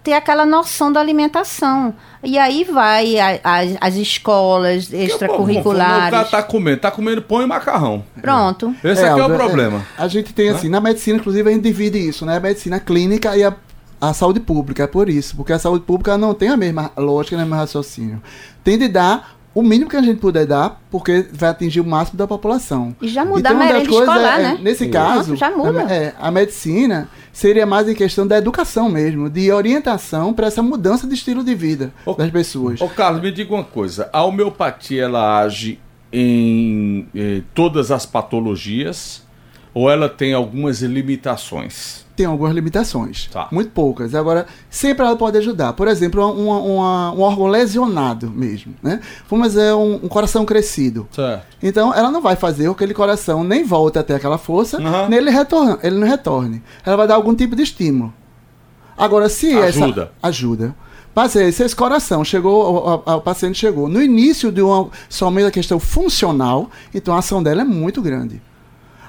ter aquela noção da alimentação. E aí vai a- as, as escolas Porque o cara extracurriculares. tá comendo, tá comendo pão e macarrão. Pronto. Esse aqui é o Aldo, problema. a gente tem assim, na medicina, inclusive, a gente divide isso, né? A medicina clínica e a, a saúde pública, é por isso. Porque a saúde pública não tem a mesma lógica, nem o mesmo raciocínio. Tem de dar o mínimo que a gente puder dar, porque vai atingir o máximo da população. E já mudar Então, a uma das merenda coisas escolar, é, né? Nesse caso, muda. A, é, a medicina seria mais em questão da educação mesmo, de orientação para essa mudança de estilo de vida Ô, das pessoas. Ô Carlos, me diga uma coisa. A homeopatia, ela age em, eh, todas as patologias ou ela tem algumas limitações? Tem algumas limitações, Tá. muito poucas. Agora, sempre ela pode ajudar. Por exemplo, uma- uma- um órgão lesionado mesmo, né? Vamos dizer, um, um coração crescido. Certo. Então, ela não vai fazer com que aquele coração nem volte até aquela força, Aham. nem ele, retorna, ele não retorne. Ela vai dar algum tipo de estímulo. Agora, se Ajuda. essa... Ajuda. Mas é, se esse coração chegou, o, o- o paciente chegou no início de uma, somente a questão funcional, então a ação dela é muito grande.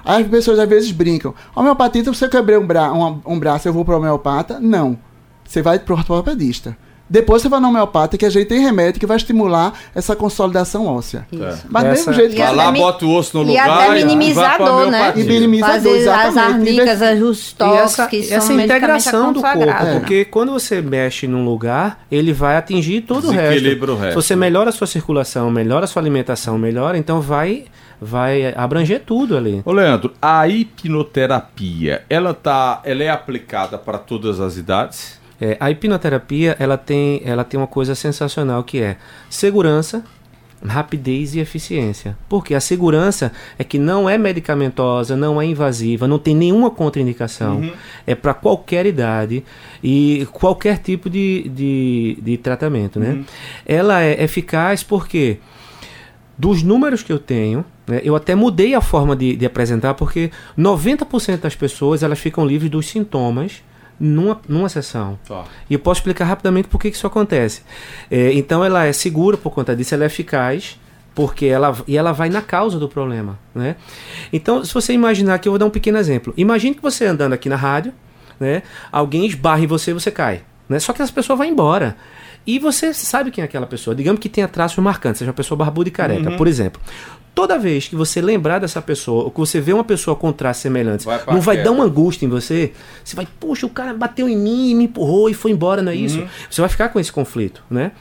Aí as pessoas às vezes brincam. Homeopatia, se você quebrei um, bra um, um braço, eu vou para o homeopata? Não. Você vai para o ortopedista. Depois você vai no homeopata, que a gente tem remédio que vai estimular essa consolidação óssea. Isso. Mas do Essa- mesmo jeito E que Vai lá, bota o osso no e lugar até vai pra minimizador, né? E minimizador, Fazer as exatamente. arnicas, os E toques, essa, que são essa integração do corpo, né? porque quando você mexe num lugar, ele vai atingir todo o resto. O resto. Se você melhora a sua circulação, melhora a sua alimentação, melhora, então vai vai abranger tudo ali. Ô Leandro, a hipnoterapia, ela tá, ela é aplicada para todas as idades? É, a hipnoterapia ela tem, ela tem uma coisa sensacional que é segurança, rapidez e eficiência. Porque a segurança é que não é medicamentosa, não é invasiva, não tem nenhuma contraindicação. É para qualquer idade e qualquer tipo de, de, de tratamento. Né? Ela é eficaz porque dos números que eu tenho, né, eu até mudei a forma de, de apresentar, porque 90% das pessoas elas ficam livres dos sintomas numa, numa sessão. Tá. E eu posso explicar rapidamente por que que isso acontece. É, então ela é segura por conta disso, ela é eficaz, porque ela, e ela vai na causa do problema. Né? Então, se você imaginar que eu vou dar um pequeno exemplo. Imagine que você andando aqui na rádio, né, alguém esbarra em você e você cai. Né? Só que essa pessoa vai embora. E você sabe quem é aquela pessoa. Digamos que tenha traços marcantes, seja uma pessoa barbuda e careca, por exemplo. Toda vez que você lembrar dessa pessoa, ou que você vê uma pessoa com traços semelhantes, Vai não vai dar uma angústia em você, você vai, poxa, o cara bateu em mim, me empurrou e foi embora, não é isso? Você vai ficar com esse conflito, né?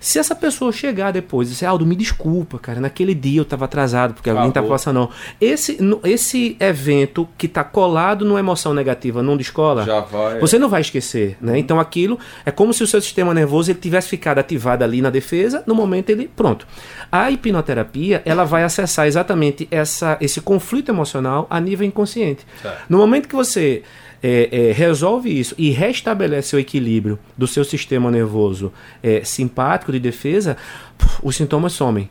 Se essa pessoa chegar depois e dizer, Aldo, me desculpa, cara, naquele dia eu tava atrasado porque alguém tá passando, não. Esse, esse evento que tá colado numa emoção negativa num de escola, Já vai. você não vai esquecer, né? Então aquilo é como se o seu sistema nervoso ele tivesse ficado ativado ali na defesa, no momento ele, pronto. A hipnoterapia, ela vai acessar exatamente essa, esse conflito emocional a nível inconsciente. Certo. No momento que você é, é, resolve isso e restabelece o equilíbrio do seu sistema nervoso é, simpático de defesa, os sintomas somem.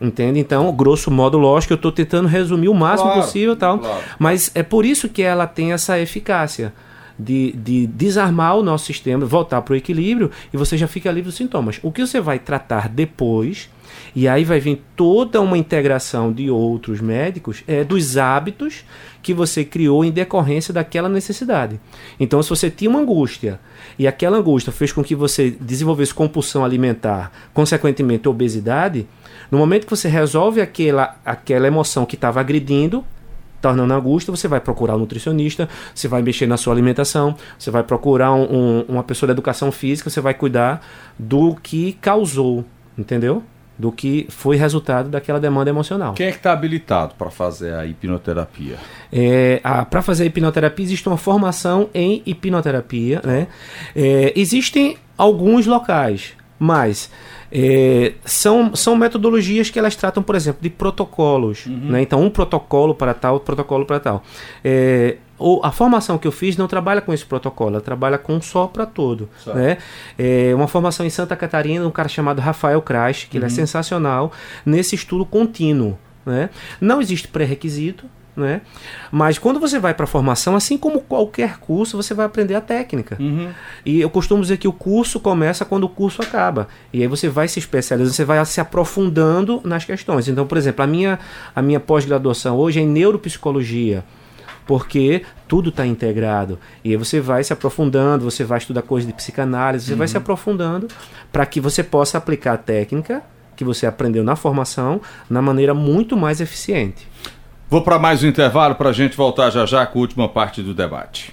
Entende? Então, grosso modo, lógico, eu estou tentando resumir o máximo Claro, possível tal. claro. Mas é por isso que ela tem essa eficácia de, de desarmar o nosso sistema, voltar para o equilíbrio e você já fica livre dos sintomas. O que você vai tratar depois, e aí vai vir toda uma integração de outros médicos, é dos hábitos que você criou em decorrência daquela necessidade. Então, se você tinha uma angústia e aquela angústia fez com que você desenvolvesse compulsão alimentar, consequentemente obesidade, no momento que você resolve aquela, aquela emoção que estava agredindo, tornando angústia, você vai procurar um nutricionista, você vai mexer na sua alimentação, você vai procurar um- um- uma pessoa da educação física, você vai cuidar do que causou, entendeu? Do que foi resultado daquela demanda emocional. Quem é que está habilitado para fazer a hipnoterapia? É, Para fazer a hipnoterapia, existe uma formação em hipnoterapia. Né? É, existem alguns locais, mas é, são, são metodologias que elas tratam, por exemplo, de protocolos. Né? Então, um protocolo para tal, outro protocolo para tal. É, o- a formação que eu fiz não trabalha com esse protocolo, ela trabalha com um só para todo. Certo. Né? É, uma formação em Santa Catarina, um cara chamado Rafael Crash, que ele é sensacional, nesse estudo contínuo. Né? Não existe pré-requisito, né? Mas quando você vai para a formação, assim como qualquer curso, você vai aprender a técnica. Uhum. E eu costumo dizer que o curso começa quando o curso acaba. E aí você vai se especializando, você vai se aprofundando nas questões. Então, por exemplo, a minha, a minha pós-graduação hoje é em neuropsicologia. Porque tudo está integrado. E aí você vai se aprofundando, você vai estudar coisas de psicanálise, você vai se aprofundando para que você possa aplicar a técnica que você aprendeu na formação na maneira muito mais eficiente. Vou para mais um intervalo para a gente voltar já já com a última parte do debate.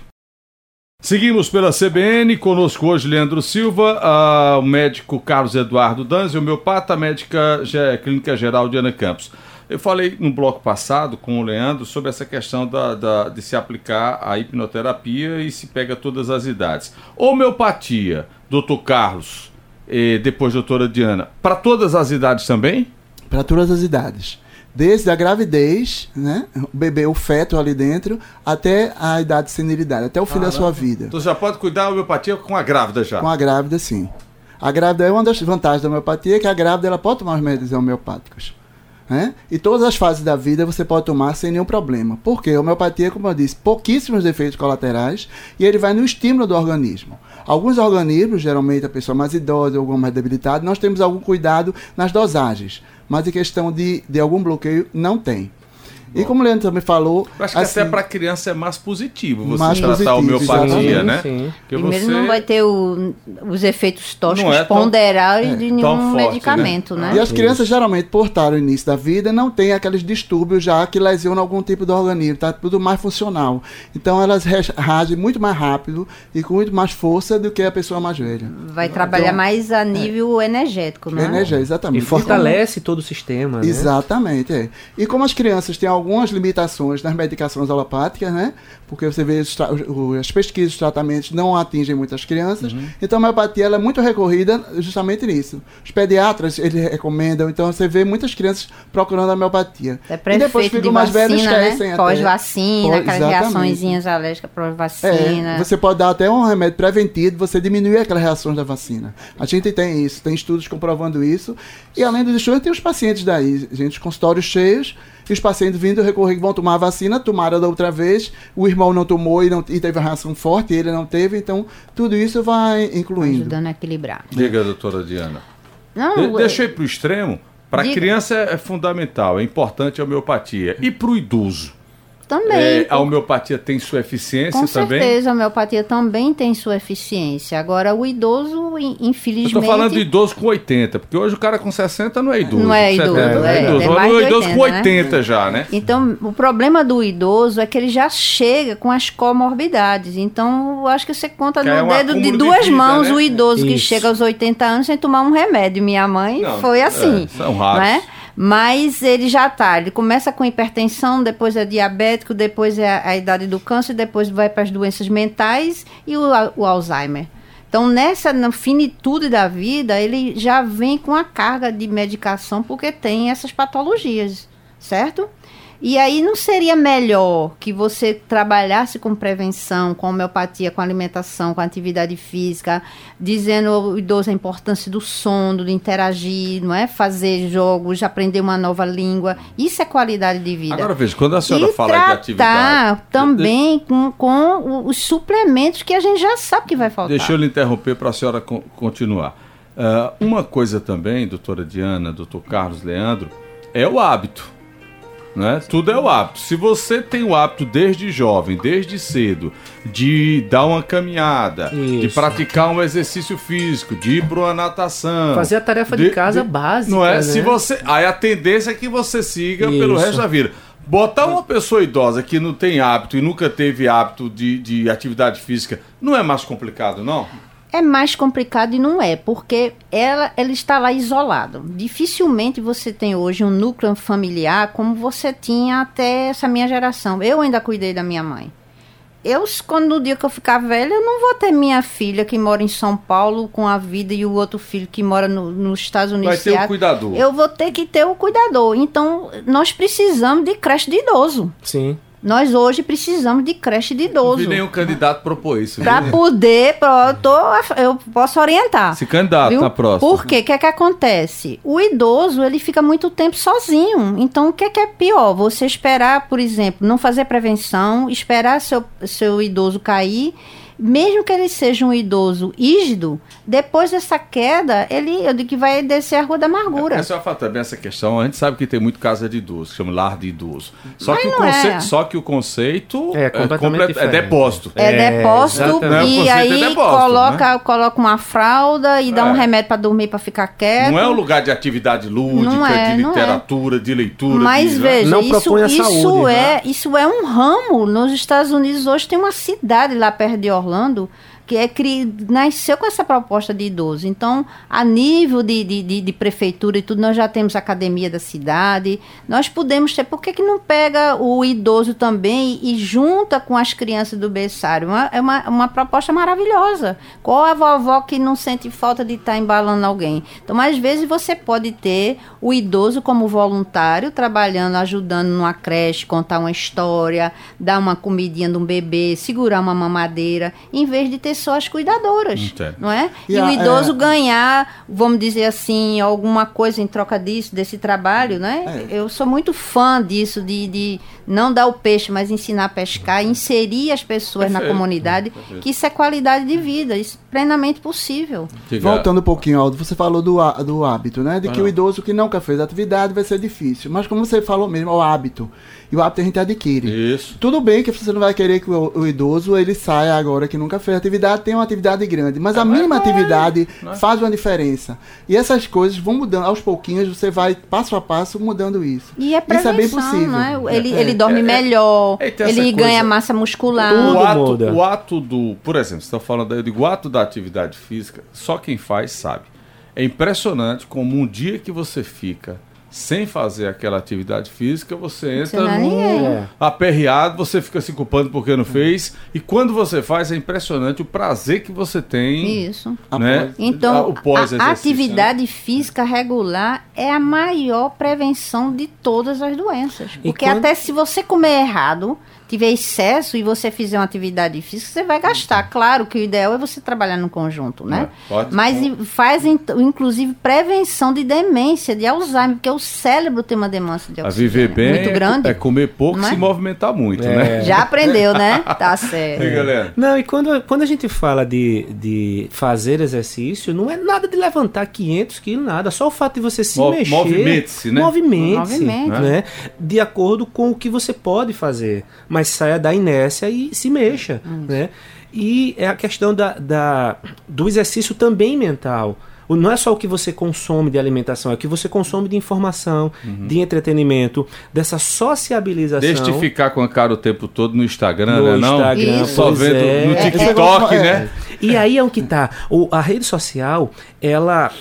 Seguimos pela CBN, conosco hoje Leandro Silva, ah, o médico Carlos Eduardo Danzi, o homeopata, a médica clínica geral Diana Campos. Eu falei no bloco passado com o Leandro sobre essa questão da, da- de se aplicar a hipnoterapia e se pega todas as idades. Homeopatia, doutor Carlos, e depois doutora Diana, para todas as idades também? Para todas as idades. Desde a gravidez, né? O bebê, o feto ali dentro, até a idade de senilidade, até o fim da sua vida. Então já pode cuidar da homeopatia com a grávida já. Com a grávida, sim. A grávida é uma das vantagens da homeopatia, que a grávida ela pode tomar os remédios homeopáticos. Né? E todas as fases da vida você pode tomar sem nenhum problema. Porque a homeopatia, como eu disse, pouquíssimos efeitos colaterais e ele vai no estímulo do organismo. Alguns organismos, geralmente a pessoa mais idosa ou mais debilitada, nós temos algum cuidado nas dosagens. Mas em questão de, de algum bloqueio, não tem. E como o Leandro também falou. Eu acho que assim, até para criança é mais positivo você Mais tratar a homeopatia, né? Sim. Porque Primeiro você não vai ter o- os efeitos tóxicos é tão- ponderais de nenhum forte, medicamento, né? E as crianças geralmente, por estar no início da vida, não têm aqueles distúrbios já que lesionam algum tipo do organismo, tá tudo mais funcional. Então elas re- reagem muito mais rápido e com muito mais força do que a pessoa mais velha. Vai trabalhar Então, mais a nível energético, né? Energia, E exatamente. fortalece todo o sistema, né? Exatamente, é. E como as crianças têm algumas limitações nas medicações alopáticas, né? Porque você vê os as pesquisas, os tratamentos não atingem muitas crianças. Então a homeopatia ela é muito recorrida justamente nisso. Os pediatras eles recomendam, então você vê muitas crianças procurando a homeopatia. É e depois efeito de ficam mais velhos né? Pós-vacina, Pós- aquelas exatamente. reaçõezinhas alérgicas pós-vacina. É, você pode dar até um remédio preventivo, você diminuir aquelas reações da vacina. A gente tem isso, tem estudos comprovando isso. E além dos estudos, tem os pacientes daí, gente, os consultórios cheios, e os pacientes vindo recorrer que vão tomar a vacina, tomaram da outra vez, o irmão não tomou e, não, e teve uma reação forte, ele não teve, então tudo isso vai incluindo. Ajudando a equilibrar. Diga, doutora Diana. Não, De- eu ir pro extremo. Para Diga. criança é é fundamental, é importante a homeopatia. E para o idoso? Também. É, a homeopatia tem sua eficiência Com também? certeza, a homeopatia também tem sua eficiência. Agora, o idoso, Eu infelizmente. tô falando do idoso com 80, porque hoje o cara com 60 não é idoso. Não é idoso, 70 não é, idoso. é mais o de idoso com 80, 80 já, né? Então, o problema do idoso é que ele já chega com as comorbidades. Então, eu acho que você conta Que é no um dedo de acúmulo de duas vida, mãos né? o idoso que Isso. chega aos 80 anos sem tomar um remédio. Minha mãe Não, foi assim. é, são raros. Né? Mas ele já tá, ele começa com hipertensão, depois é diabético, depois é a, a idade do câncer, depois vai para as doenças mentais e o, o Alzheimer. Então, nessa finitude da vida, ele já vem com a carga de medicação porque tem essas patologias, certo? E aí não seria melhor que você trabalhasse com prevenção, com homeopatia, com alimentação, com atividade física, dizendo ao idoso a importância do sono, de interagir, não é? Fazer jogos, aprender uma nova língua. Isso é qualidade de vida. Agora veja, quando a senhora e fala de atividade. também com, com os suplementos que a gente já sabe que vai faltar. Deixa eu lhe interromper para a senhora con- continuar. Ah, uma coisa também, doutora Diana, doutor Carlos Leandro, é o hábito. Né? Tudo é o hábito. Se você tem o hábito desde jovem, desde cedo, de dar uma caminhada, de Isso. praticar um exercício físico, de ir para uma natação. Fazer a tarefa de, casa básica. Não é? né? Se você, aí a tendência é que você siga pelo Isso. resto da vida. Botar uma pessoa idosa que não tem hábito e nunca teve hábito de, de atividade física, não é mais complicado, não? É mais complicado e não é, porque ela, ela está lá isolada. Dificilmente você tem hoje um núcleo familiar como você tinha até essa minha geração. Eu ainda cuidei da minha mãe. Eu, quando no dia que eu ficar velha, eu não vou ter minha filha que mora em São Paulo com a vida e o outro filho que mora no- nos Estados Unidos. Vai ter um Seattle. cuidador. Eu vou ter que ter o cuidador. Então, nós precisamos de creche de idoso. Sim. Nós hoje precisamos de creche de Não idoso. nenhum candidato propor isso. Para poder, pro- eu, tô- eu posso orientar. Se candidato Viu? na próxima. Por quê? O que é que acontece? O idoso, ele fica muito tempo sozinho. Então, o que é que é pior? Você esperar, por exemplo, não fazer prevenção, esperar seu, seu idoso cair, mesmo que ele seja um idoso ígido, depois dessa queda, ele, eu digo que vai descer a rua da amargura. Essa é fato, também essa questão. A gente sabe que tem muito casa de idoso, que chama lar de idoso. Só, Mas que o, não é. conceito, só que o conceito É completamente é diferente. depósito. É, É, depósito exatamente. O e conceito é aí depósito, coloca, coloca uma fralda e dá É. um remédio para dormir para ficar quieto. Não é um lugar de atividade lúdica, é, de é. literatura, de leitura. Mas de, veja, Não isso, propõe a isso saúde, é, né? isso é um ramo. Nos Estados Unidos hoje tem uma cidade lá perto de Orlando que é cri... nasceu com essa proposta de idoso. Então, a nível de, de, de, de prefeitura e tudo, nós já temos academia da cidade. Nós podemos ter. Por que, que não pega o idoso também e junta com as crianças do berçário? Uma, é uma, uma proposta maravilhosa. Qual a vovó que não sente falta de estar embalando alguém? Então, às vezes, você pode ter o idoso como voluntário, trabalhando, ajudando numa creche, contar uma história, dar uma comidinha de um bebê, segurar uma mamadeira, em vez de ter só as cuidadoras, Entendo. não é? E E, o a- idoso é- ganhar, vamos dizer assim, alguma coisa em troca disso, desse trabalho, né? É. Eu sou muito fã disso, de, de não dar o peixe, mas ensinar a pescar, inserir as pessoas na Perfeito, comunidade, perfeito. que isso é qualidade de vida, isso é plenamente possível. Diga- Voltando um pouquinho, Aldo, você falou do, do hábito, né? De Ah, que não. o idoso que nunca fez atividade vai ser difícil. Mas como você falou mesmo, é o hábito. E o hábito a gente adquire. Isso. Tudo bem que você não vai querer que o, o idoso ele saia agora que nunca fez atividade, tenha uma atividade grande. Mas a mínima atividade faz uma diferença. E essas coisas vão mudando, aos pouquinhos você vai passo a passo mudando isso. E é Isso é bem possível. não é? Ele, É, ele dorme é, é. melhor, É, e tem essa ele coisa- ganha massa muscular. O ato, o ato do. Por exemplo, você está falando aí do ato da atividade física, só quem faz sabe. É impressionante como um dia que você fica sem fazer aquela atividade física, você entra num É. aperreado, você fica se culpando porque não fez. E quando você faz, é impressionante o prazer que você tem. Isso. Né? Então, O pós-exercício, a né? atividade física regular é a maior prevenção de todas as doenças. Porque quando- até se você comer errado, tiver excesso e você fizer uma atividade física, você vai gastar. Claro que o ideal é você trabalhar no conjunto, né? É, pode- Mas e- faz, inclusive, prevenção de demência, de Alzheimer, porque o cérebro tem uma demência de A oxigênio viver bem muito grande. é comer pouco e é? se movimentar muito, É. né? Já aprendeu, né? Tá E certo. aí, galera? Não, e quando, quando a gente fala de, de fazer exercício, não é nada de levantar 500 quilos, nada. Só o fato de você se Mo- mexer. movimente-se, né? Movimente-se, Movimente. né? De acordo com o que você pode fazer. Mas saia da inércia e se mexa, né? E é a questão da, da, do exercício também mental. O- Não é só o que você consome de alimentação, é o que você consome de informação, Uhum. de entretenimento, dessa sociabilização. Deixa de ficar com a cara o tempo todo no Instagram, No né? Não? Instagram, Isso. Só vendo é. no É, TikTok, é, né? E aí é o que tá. O, a rede social, ela.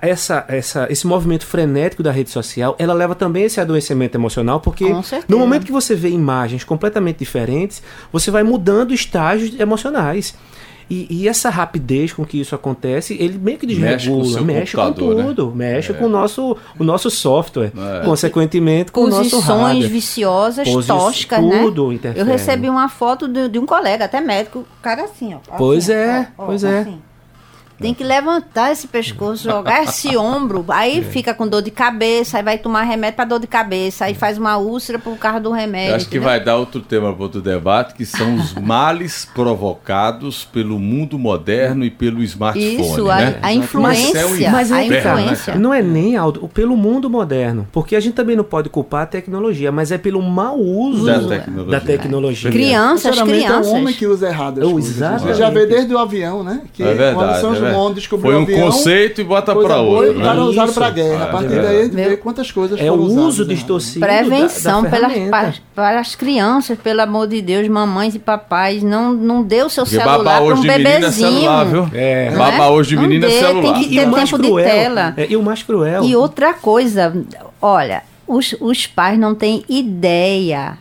Essa, essa, esse movimento frenético da rede social, ela leva também esse adoecimento emocional, porque no momento que você vê imagens completamente diferentes, você vai mudando estágios emocionais. E, e essa rapidez com que isso acontece, ele meio que Mexe com o desregula, mexe com né? tudo, mexe É. com o nosso, o nosso software, É. consequentemente com o nosso Posições viciosas, Posi- toscas, né? tudo interfere. Eu recebi uma foto de, de um colega, até médico, o cara assim, ó. assim, Pois ó, é, ó, ó, pois é. assim. Tem que levantar esse pescoço, jogar esse ombro, aí É. fica com dor de cabeça, aí vai tomar remédio pra dor de cabeça, aí faz uma úlcera por causa do remédio. Eu acho que entendeu? vai dar outro tema para outro debate, que são os males provocados pelo mundo moderno e pelo smartphone, Isso, a, né? a influência. Mas é Mas a tá. influência. Não é nem Aldo, pelo mundo moderno. Porque a gente também não pode culpar a tecnologia, mas é pelo mau uso Da da tecnologia. tecnologia. Crianças, Geralmente crianças. é o homem que usa errado as Oh, coisas. exatamente. Você já vê desde o avião, né? Que É verdade. quando São é João descobriu Foi o um avião, conceito e bota para boa, outro. e para Né? usar Isso. para guerra. É a partir verdade. daí a gente vê quantas coisas É o foram usadas, uso né? distorcido da- Prevenção da, pelas, ferramenta. para, para as crianças, pelo amor de Deus, mamães e papais, não, não dê o seu Porque celular para um hoje de menino é bebezinho. celular, viu? É. Não Babar é? hoje de Não menino é celular. tem que E ter o tempo de tela. é, e o mais cruel. E outra coisa, olha, os, os pais não têm ideia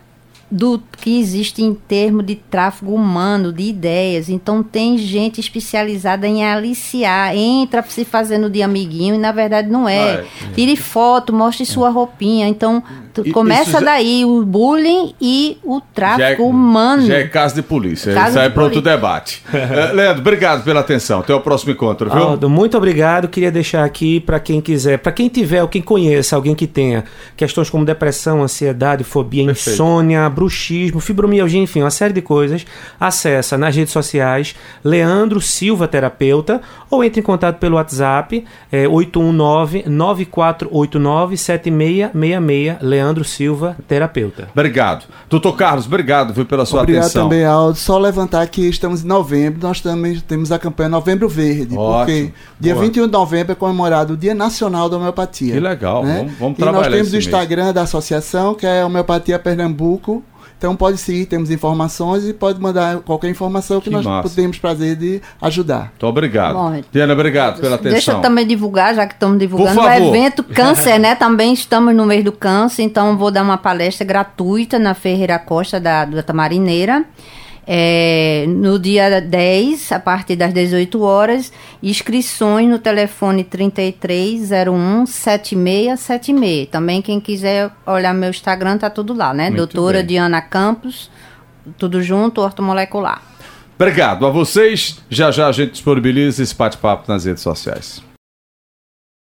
do que existe em termos de tráfego humano, de ideias. Então tem gente especializada em aliciar, entra se fazendo de amiguinho e na verdade não é. Ah, é. Tire foto, mostre sua roupinha. Então e, começa já... daí o bullying e o tráfico já é, humano. Já é caso de polícia. Caso Isso aí é para outro debate. uh, Leandro, obrigado pela atenção. Até o próximo encontro, viu? Aldo, muito obrigado. Queria deixar aqui para quem quiser, para quem tiver ou quem conheça alguém que tenha questões como depressão, ansiedade, fobia, Perfeito. insônia, bruxismo, fibromialgia, enfim, uma série de coisas, acessa nas redes sociais Leandro Silva Terapeuta ou entre em contato pelo WhatsApp é, 819 9489 7666 Leandro Silva Terapeuta. Obrigado. Doutor Carlos, obrigado viu, pela sua obrigado atenção. Obrigado também, Aldo. Só levantar que estamos em novembro, nós também temos a campanha Novembro Verde, Ótimo. porque dia Boa. 21 de novembro é comemorado o Dia Nacional da Homeopatia. Que legal, né? vamos, vamos trabalhar E nós temos o Instagram mês. da associação, que é Homeopatia Pernambuco, então pode seguir, temos informações e pode mandar qualquer informação que, que nós massa. podemos prazer de ajudar. Muito obrigado. Bom, Diana, obrigado pela atenção. Deixa eu também divulgar, já que estamos divulgando o evento Câncer, né? Também estamos no mês do câncer, então vou dar uma palestra gratuita na Ferreira Costa da, da Tamarineira. É, no dia 10, a partir das 18 horas, inscrições no telefone 3301 7676. Também quem quiser olhar meu Instagram, tá tudo lá, né? Muito Doutora bem. Diana Campos, tudo junto, ortomolecular. Obrigado a vocês. Já já a gente disponibiliza esse bate-papo nas redes sociais.